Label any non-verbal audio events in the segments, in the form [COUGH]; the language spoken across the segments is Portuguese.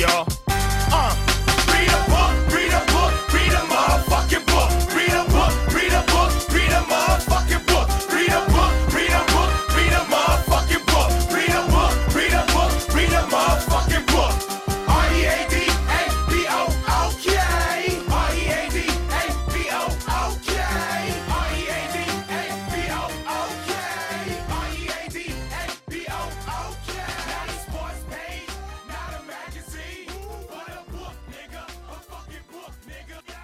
y'all.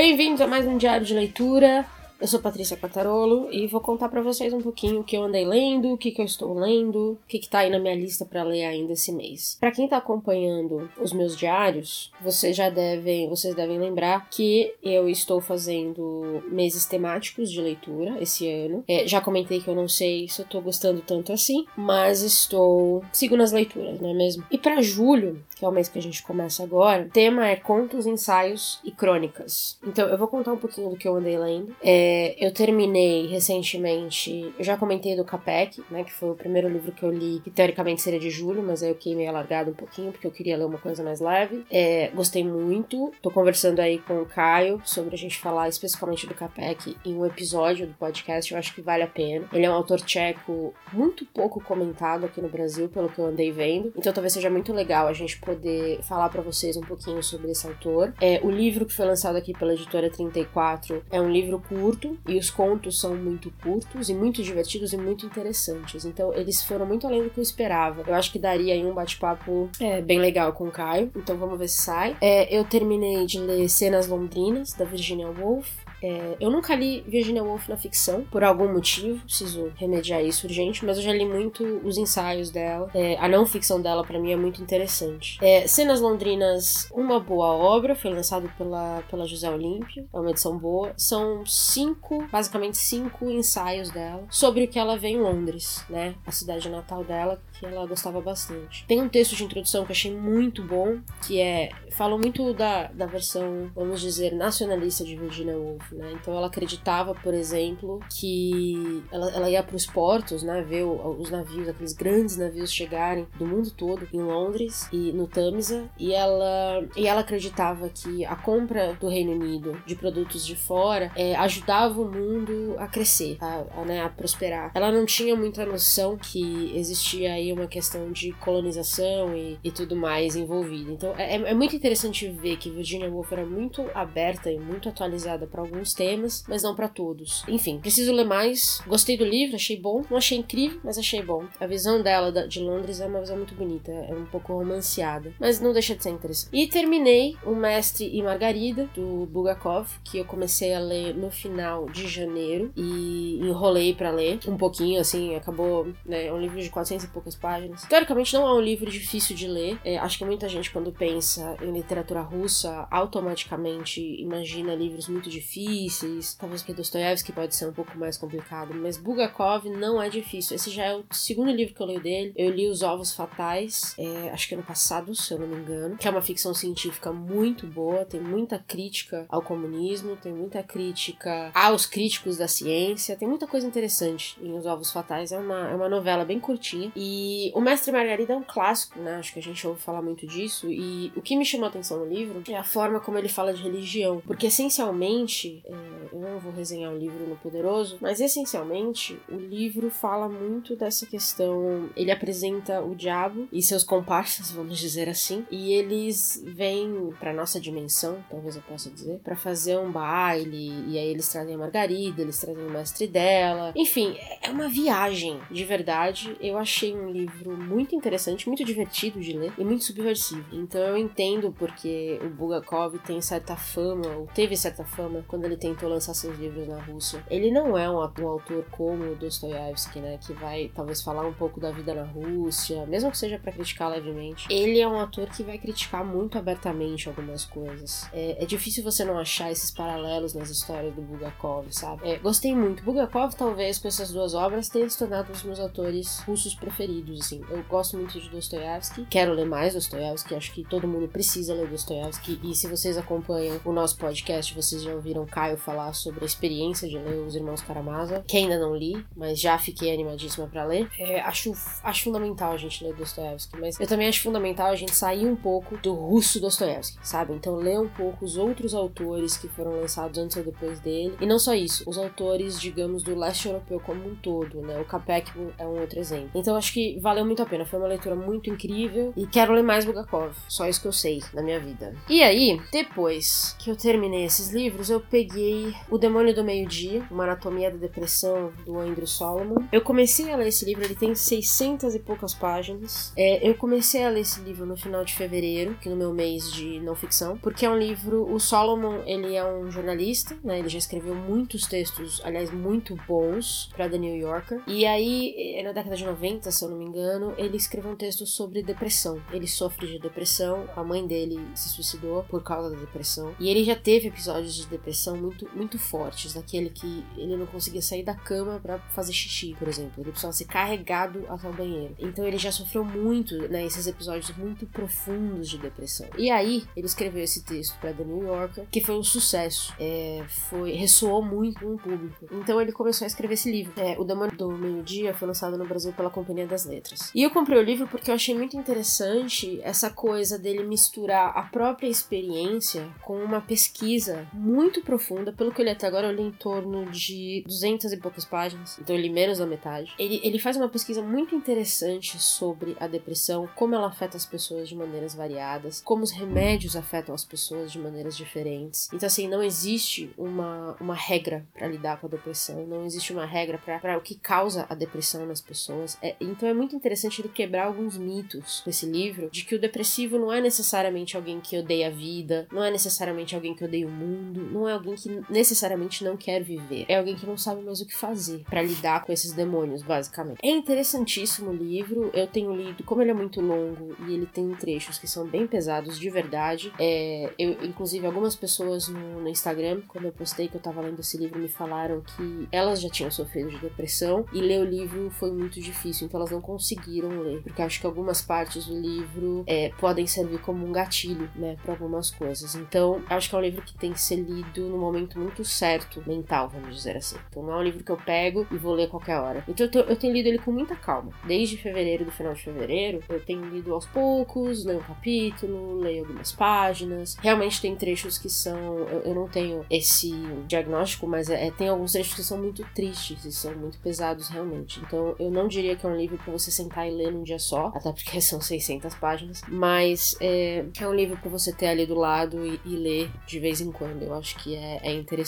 Bem-vindos a mais um diário de leitura. Eu sou Patrícia Catarolo e vou contar pra vocês um pouquinho o que eu andei lendo, o que, que eu estou lendo, o que, que tá aí na minha lista pra ler ainda esse mês. Pra quem tá acompanhando os meus diários, vocês já devem, vocês devem lembrar que eu estou fazendo meses temáticos de leitura esse ano. É, já comentei que eu não sei se eu tô gostando tanto assim, mas estou seguindo as leituras, não é mesmo? E pra julho, que é o mês que a gente começa agora, o tema é contos, ensaios e crônicas. Então eu vou contar um pouquinho do que eu andei lendo. É, eu terminei recentemente, eu já comentei do Capek, né, que foi o primeiro livro que eu li, que teoricamente seria de julho, mas aí eu queimei alargado um pouquinho porque eu queria ler uma coisa mais leve. É, gostei muito, tô conversando aí com o Caio sobre a gente falar especificamente do Capek em um episódio do podcast, eu acho que vale a pena. Ele é um autor tcheco muito pouco comentado aqui no Brasil, pelo que eu andei vendo, então talvez seja muito legal a gente poder falar para vocês um pouquinho sobre esse autor. É, o livro que foi lançado aqui pela editora 34 é um livro curto e os contos são muito curtos e muito divertidos e muito interessantes. Então eles foram muito além do que eu esperava. Eu acho que daria aí um bate-papo é, bem legal com o Caio. Então vamos ver se sai. É, eu terminei de ler Cenas Londrinas da Virginia Woolf. É, eu nunca li Virginia Woolf na ficção, por algum motivo, preciso remediar isso urgente, mas eu já li muito os ensaios dela. É, a não ficção dela, para mim, é muito interessante. É, Cenas Londrinas, uma boa obra, foi lançado pela, pela José Olímpio, é uma edição boa. São cinco, basicamente cinco ensaios dela sobre o que ela vê em Londres, né? A cidade natal dela, que ela gostava bastante. Tem um texto de introdução que eu achei muito bom, que é. Fala muito da, da versão, vamos dizer, nacionalista de Virginia Woolf, né? Então ela acreditava, por exemplo, que ela, ela ia para os portos, né? Ver os navios, aqueles grandes navios chegarem do mundo todo em Londres e no Tamisa, e ela, e ela acreditava que a compra do Reino Unido de produtos de fora é, ajudava o mundo a crescer, a, a, né, a prosperar. Ela não tinha muita noção que existia aí uma questão de colonização e, e tudo mais envolvido. Então é, é muito interessante ver que Virginia Woolf era muito aberta e muito atualizada para alguns temas, mas não para todos. Enfim, preciso ler mais. Gostei do livro, achei bom. Não achei incrível, mas achei bom. A visão dela de Londres é uma visão muito bonita, é um pouco romanceada, mas não deixa de ser interessante. E terminei O Mestre e Margarida, do Bulgakov, que eu comecei a ler no final de janeiro e enrolei pra ler um pouquinho, assim, acabou, né, é um livro de 400 e poucas páginas. Teoricamente não é um livro difícil de ler, É, acho que muita gente quando pensa em literatura russa, automaticamente imagina livros muito difíceis, talvez que Dostoiévski pode ser um pouco mais complicado, mas Bulgakov não é difícil. Esse já é o segundo livro que eu leio dele. Eu li Os Ovos Fatais, é, acho que ano passado, se eu não me engano, que é uma ficção científica muito boa, tem muita crítica ao comunismo, tem muita crítica aos críticos da ciência, tem muita coisa interessante em Os Ovos Fatais. É uma, é uma novela bem curtinha. E O Mestre e Margarida é um clássico, né? Acho que a gente ouve falar muito disso. E o que me chamou a atenção no livro é a forma como ele fala de religião. Porque essencialmente, é, eu não vou resenhar o livro no Poderoso, mas essencialmente o livro fala muito dessa questão. Ele apresenta o diabo e seus comparsas, [LAUGHS] vamos dizer assim, e eles vêm pra nossa dimensão, talvez eu possa dizer, pra fazer um baile, e aí eles trazem a Margarida, eles trazem o mestre dela. Enfim, é uma viagem de verdade. Eu achei um livro muito interessante, muito divertido de ler e muito subversivo. Então eu entendo porque o Bulgakov tem certa fama, ou teve certa fama, quando ele tentou lançar seus livros na Rússia. Ele não é um, um autor como o Dostoiévski, né, que vai talvez falar um pouco da vida na Rússia, mesmo que seja pra criticar levemente. Ele é um autor que vai criticar muito abertamente algumas coisas. É, é difícil você não achar esses paralelos nas histórias do Bulgakov, sabe? É, gostei muito. Bulgakov, talvez, com essas duas obras, tenha se tornado um dos meus autores russos preferidos. assim. Eu gosto muito de Dostoiévski, quero ler mais Dostoiévski, acho que todo mundo precisa ler Dostoiévski. E se vocês acompanham o nosso podcast, vocês já ouviram Caio falar sobre a experiência de ler Os Irmãos Karamazov, que ainda não li, mas já fiquei animadíssima para ler. É, acho, acho fundamental a gente ler Dostoiévski, mas eu também acho fundamental a gente sair um pouco do russo Dostoiévski, sabe? Então ler um pouco os outros autores que foram lançados antes ou depois dele. E não só isso, os autores, digamos, do leste europeu como um todo, né? O Capek é um outro exemplo. Então acho que valeu muito a pena, foi uma leitura muito incrível e quero ler mais Bulgakov. Só isso que eu sei na minha vida. E aí, depois que eu terminei esses livros, eu peguei O Demônio do Meio-Dia, Uma Anatomia da Depressão, do Andrew Solomon. Eu comecei a ler esse livro, ele tem 600 e poucas páginas. É, eu comecei a ler esse livro no final de fevereiro, que no meu mês de não ficção, porque é um livro. O Solomon, ele é um jornalista, né? Ele já escreveu muitos textos, aliás, muito bons para The New Yorker. E aí, é, na década de 90, se eu não me engano, ele escreveu um texto sobre depressão. Ele sofre de depressão, a mãe dele se suicidou por causa da depressão. E ele já teve episódios de depressão muito, muito fortes, daquele que ele não conseguia sair da cama para fazer xixi, por exemplo. Ele precisava ser carregado até o banheiro. Então ele já sofreu muito, né, esses episódios muito profundos de depressão. E aí, ele escreveu esse texto para The New Yorker, que foi um sucesso. É, foi ressoou muito com o público. Então ele começou a escrever esse livro. É, o Demônio do Meio-Dia foi lançado no Brasil pela Companhia das Letras. E eu comprei o livro porque eu achei muito interessante essa coisa dele misturar a própria experiência com uma pesquisa muito profunda. Pelo que eu li até agora, eu li em torno de 200 e poucas páginas, então eu li menos da metade. Ele, ele faz uma pesquisa muito interessante sobre a depressão, como ela afeta as pessoas de maneiras variadas, como os remédios afetam as pessoas de maneiras diferentes. Então, assim, não existe uma, uma regra para lidar com a depressão, não existe uma regra para o que causa a depressão nas pessoas. É, então, é muito interessante ele quebrar alguns mitos nesse livro de que o depressivo não é necessariamente alguém que odeia a vida, não é necessariamente alguém que odeia o mundo, não é alguém que necessariamente não quer viver, é alguém que não sabe mais o que fazer para lidar com esses demônios, basicamente. É interessantíssimo o livro, eu tenho lido, como ele é muito longo e ele tem trechos que são bem pesados de verdade. É, eu, inclusive, algumas pessoas no, no, Instagram, quando eu postei que eu tava lendo esse livro, me falaram que elas já tinham sofrido de depressão e ler o livro foi muito difícil, então elas não conseguiram ler, porque acho que algumas partes do livro é, podem servir como um gatilho, né, para algumas coisas. Então, acho que é um livro que tem que ser lido no momento muito certo, mental, vamos dizer assim. Então, não é um livro que eu pego e vou ler qualquer hora. Então, eu, tô, eu tenho lido ele com muita calma. Desde fevereiro, do final de fevereiro, eu tenho lido aos poucos, leio um capítulo, leio algumas páginas. Realmente tem trechos que são. Eu, eu não tenho esse diagnóstico, mas é, é, tem alguns trechos que são muito tristes e são muito pesados realmente. Então, eu não diria que é um livro para você sentar e ler num dia só, até porque [LAUGHS] são 600 páginas, mas é, é um livro para você ter ali do lado e, e, ler de vez em quando. Eu acho que é, é interessante.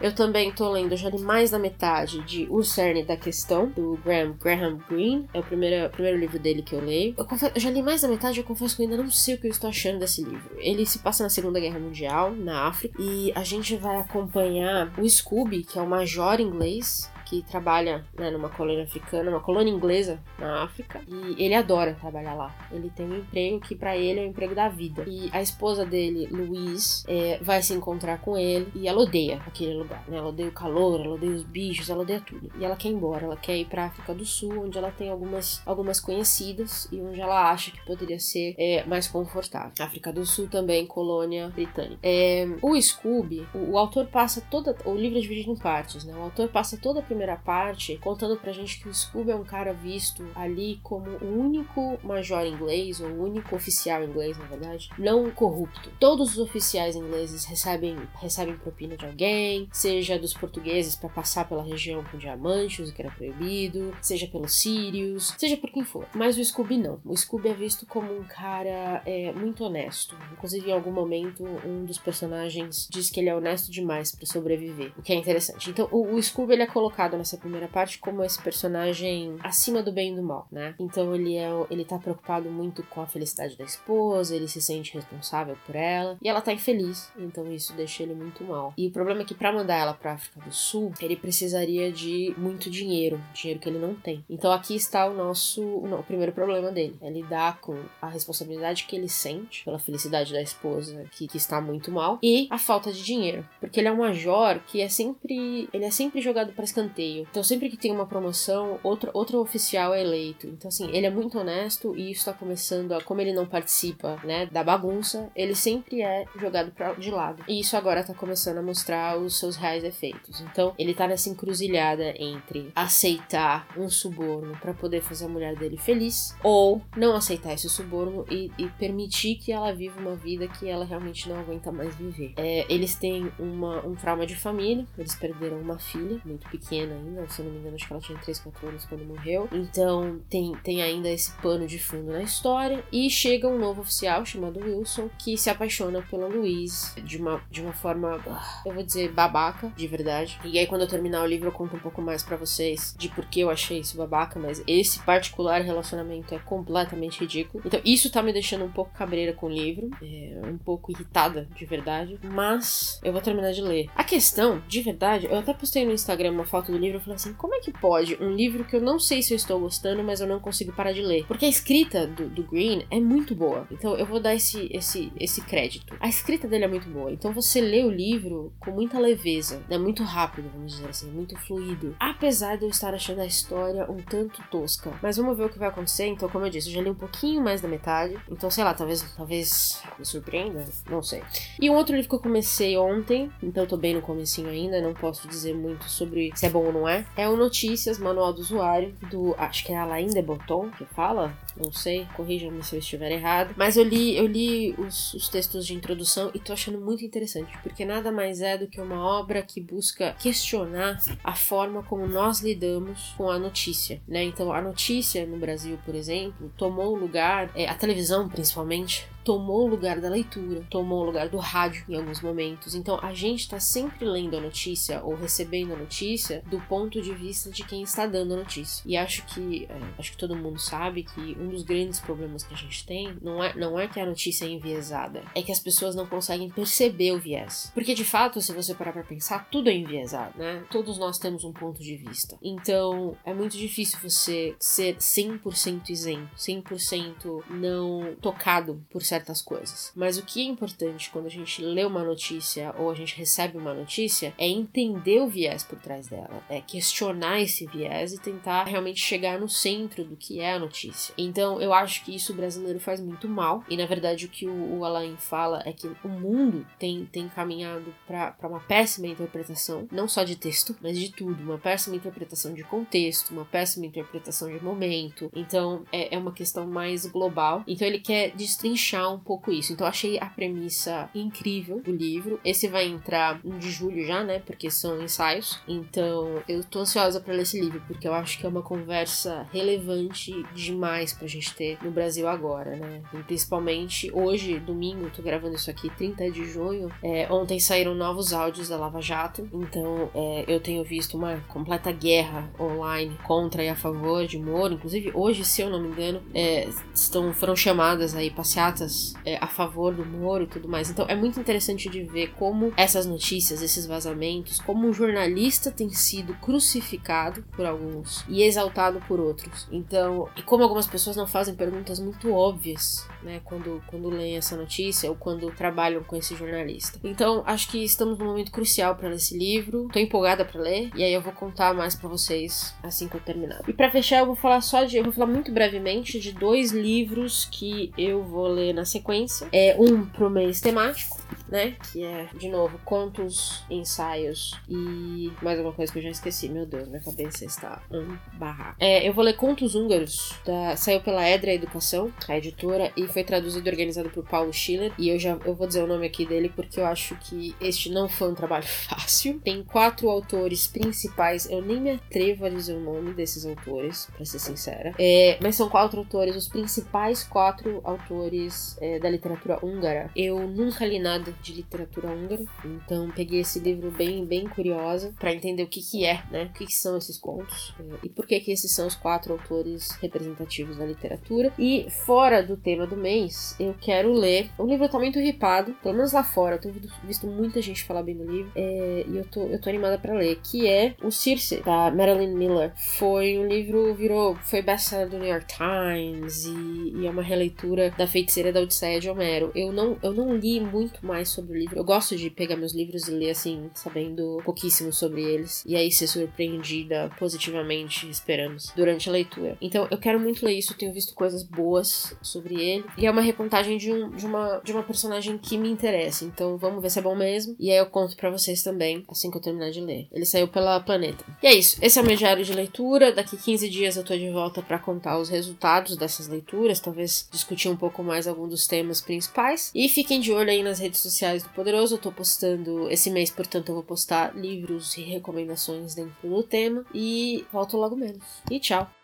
Eu também tô lendo, já li mais da metade de O Cerne da Questão, do Graham, Graham Greene. É o primeiro, o primeiro livro dele que eu leio. Eu, confesso, eu já li mais da metade, eu confesso que eu ainda não sei o que eu estou achando desse livro. Ele se passa na Segunda Guerra Mundial, na África, e a gente vai acompanhar o Scooby, que é o major inglês que trabalha né, numa colônia africana, uma colônia inglesa na África, e ele adora trabalhar lá. Ele tem um emprego que para ele é o emprego da vida. E a esposa dele, Louise, é, vai se encontrar com ele e ela odeia aquele lugar, né? Ela odeia o calor, ela odeia os bichos, ela odeia tudo. E ela quer ir embora, ela quer ir pra África do Sul, onde ela tem algumas, algumas conhecidas e onde ela acha que poderia ser é, mais confortável. África do Sul também, colônia britânica. É, o Scooby, o, o, autor passa toda. O livro é dividido em partes, né? O autor passa toda a primeira parte contando pra gente que o Scooby é um cara visto ali como o único major inglês, ou o único oficial inglês, na verdade, não corrupto. Todos os oficiais ingleses recebem, recebem propina de alguém, seja dos portugueses para passar pela região com diamantes, o que era proibido, seja pelos sírios, seja por quem for. Mas o Scooby não. O Scooby é visto como um cara é, muito honesto. Inclusive, em algum momento, um dos personagens diz que ele é honesto demais para sobreviver, o que é interessante. Então, o, o Scooby ele é colocado nessa primeira parte como esse personagem acima do bem e do mal, né? Então ele é ele tá preocupado muito com a felicidade da esposa, ele se sente responsável por ela e ela tá infeliz, então isso deixa ele muito mal. E o problema é que para mandar ela para África do Sul, ele precisaria de muito dinheiro, dinheiro que ele não tem. Então aqui está o nosso o primeiro problema dele, é lidar com a responsabilidade que ele sente pela felicidade da esposa que, que está muito mal e a falta de dinheiro, porque ele é um major que é sempre ele é sempre jogado para escanteio Então sempre que tem uma promoção, outro, outro oficial é eleito. Então assim, ele é muito honesto e isso tá começando a, como ele não participa, né, da bagunça, ele sempre é jogado pra, de lado. E isso agora tá começando a mostrar os seus reais efeitos. Então ele tá nessa encruzilhada entre aceitar um suborno para poder fazer a mulher dele feliz ou não aceitar esse suborno e, e, permitir que ela viva uma vida que ela realmente não aguenta mais viver. É, eles têm uma, um trauma de família, eles perderam uma filha, muito pequena ainda, se eu não me engano, acho que ela tinha 3, 4 anos quando morreu. Então tem, tem ainda esse pano de fundo na história. E chega um novo oficial chamado Wilson que se apaixona pela Louise de uma, de uma forma, eu vou dizer, babaca, de verdade. E aí, quando eu terminar o livro, eu conto um pouco mais para vocês de por que eu achei isso babaca, mas esse particular relacionamento é completamente ridículo. Então, isso tá me deixando um pouco cabreira com o livro, é, um pouco irritada, de verdade. Mas eu vou terminar de ler. A questão, de verdade, eu até postei no Instagram uma foto do livro e falei assim: como é que pode um livro que eu não sei se eu estou gostando, mas eu não consigo parar de ler? Porque a escrita do, do Green é muito boa. Então, eu vou dar esse, esse, esse crédito. A escrita dele é muito boa. Então, você lê o livro com muita leveza, é né? muito rápido, vamos dizer assim, muito fluido. Apesar de eu estar achando a história um tanto tosca. Mas vamos ver o que vai acontecer. Então, como eu disse, eu já li um pouquinho mais da metade. Então, sei lá, talvez, talvez me surpreenda, não sei. E um outro livro que eu comecei ontem, então eu tô bem no comecinho ainda, não posso dizer muito sobre se é bom ou não é. É o Notícias, Manual do Usuário, do, acho que é Alain de Botton, que fala, não sei, corrijam-me se eu estiver errado. Mas eu li, eu li os, os textos de introdução e tô achando muito interessante, porque nada mais é do que uma obra que busca questionar a forma como nós lidamos com a notícia, né? Então, a notícia no Brasil, por exemplo, tomou lugar, é, a televisão principalmente, tomou o lugar da leitura, tomou o lugar do rádio em alguns momentos. Então a gente está sempre lendo a notícia ou recebendo a notícia do ponto de vista de quem está dando a notícia. E acho que é, acho que todo mundo sabe que um dos grandes problemas que a gente tem não é não é que a notícia é enviesada, é que as pessoas não conseguem perceber o viés. Porque de fato, se você parar para pensar, tudo é enviesado, né? Todos nós temos um ponto de vista. Então é muito difícil você ser 100% isento, 100% não tocado por certas certas coisas. Mas o que é importante quando a gente lê uma notícia ou a gente recebe uma notícia é entender o viés por trás dela, é questionar esse viés e tentar realmente chegar no centro do que é a notícia. Então eu acho que isso o brasileiro faz muito mal e na verdade o que o, o Alain fala é que o mundo tem, tem caminhado para uma péssima interpretação, não só de texto, mas de tudo, uma péssima interpretação de contexto, uma péssima interpretação de momento. Então é, é uma questão mais global. Então ele quer destrinchar um pouco isso. Então achei a premissa incrível do livro. Esse vai entrar de julho já, né? Porque são ensaios. Então eu tô ansiosa para ler esse livro, porque eu acho que é uma conversa relevante demais pra gente ter no Brasil agora, né? E principalmente hoje, domingo, tô gravando isso aqui, 30 de junho. É, ontem saíram novos áudios da Lava Jato. Então é, eu tenho visto uma completa guerra online contra e a favor de Moro. Inclusive, hoje, se eu não me engano, é, estão, foram chamadas aí passeatas é, a favor do Moro e tudo mais. Então é muito interessante de ver como essas notícias, esses vazamentos, como um jornalista tem sido crucificado por alguns e exaltado por outros. Então, e como algumas pessoas não fazem perguntas muito óbvias, né, quando, quando leem essa notícia ou quando trabalham com esse jornalista. Então, acho que estamos num momento crucial para ler esse livro. Tô empolgada para ler e aí eu vou contar mais para vocês assim que eu terminar. E para fechar, eu vou falar só de, eu vou falar muito brevemente de dois livros que eu vou ler na sequência. É um pro mês temático, né? Que é, de novo, contos, ensaios e mais uma coisa que eu já esqueci. Meu Deus, minha cabeça está um barraco. É, eu vou ler Contos Húngaros, da, saiu pela Edra Educação, a editora, e foi traduzido e organizado por Paulo Schiller. E eu já eu vou dizer o nome aqui dele porque eu acho que este não foi um trabalho [LAUGHS] fácil. Tem quatro autores principais, eu nem me atrevo a dizer o nome desses autores, para ser sincera. É, mas são quatro autores, os principais quatro autores é, da literatura húngara. Eu nunca li nada de literatura húngara, então peguei esse livro bem, bem curiosa para entender o que que é, né? O que, que são esses contos é, e por que que esses são os quatro autores representativos da literatura. E fora do tema do mês, eu quero ler. O livro tá muito ripado, pelo menos lá fora, eu tenho visto muita gente falar bem do livro é, e eu tô, eu tô animada para ler, que é o Circe, da Marilyn Miller. Foi um livro, virou, foi best-seller do New York Times e, e é uma releitura da Feiticeira da Odisseia de Homero. Eu não, eu não li muito mais mais sobre o livro. Eu gosto de pegar meus livros e ler assim, sabendo pouquíssimo sobre eles. E aí ser surpreendida positivamente, esperamos, durante a leitura. Então eu quero muito ler isso, tenho visto coisas boas sobre ele. E é uma recontagem de, um, de, uma, de uma personagem que me interessa. Então vamos ver se é bom mesmo. E aí eu conto para vocês também, assim que eu terminar de ler. Ele saiu pela Planeta. E é isso. Esse é o meu diário de leitura. Daqui 15 dias eu tô de volta para contar os resultados dessas leituras. Talvez discutir um pouco mais algum dos temas principais. E fiquem de olho aí nas redes sociais do Poderoso. Eu tô postando esse mês, portanto, eu vou postar livros e recomendações dentro do tema. E volto logo menos. E tchau!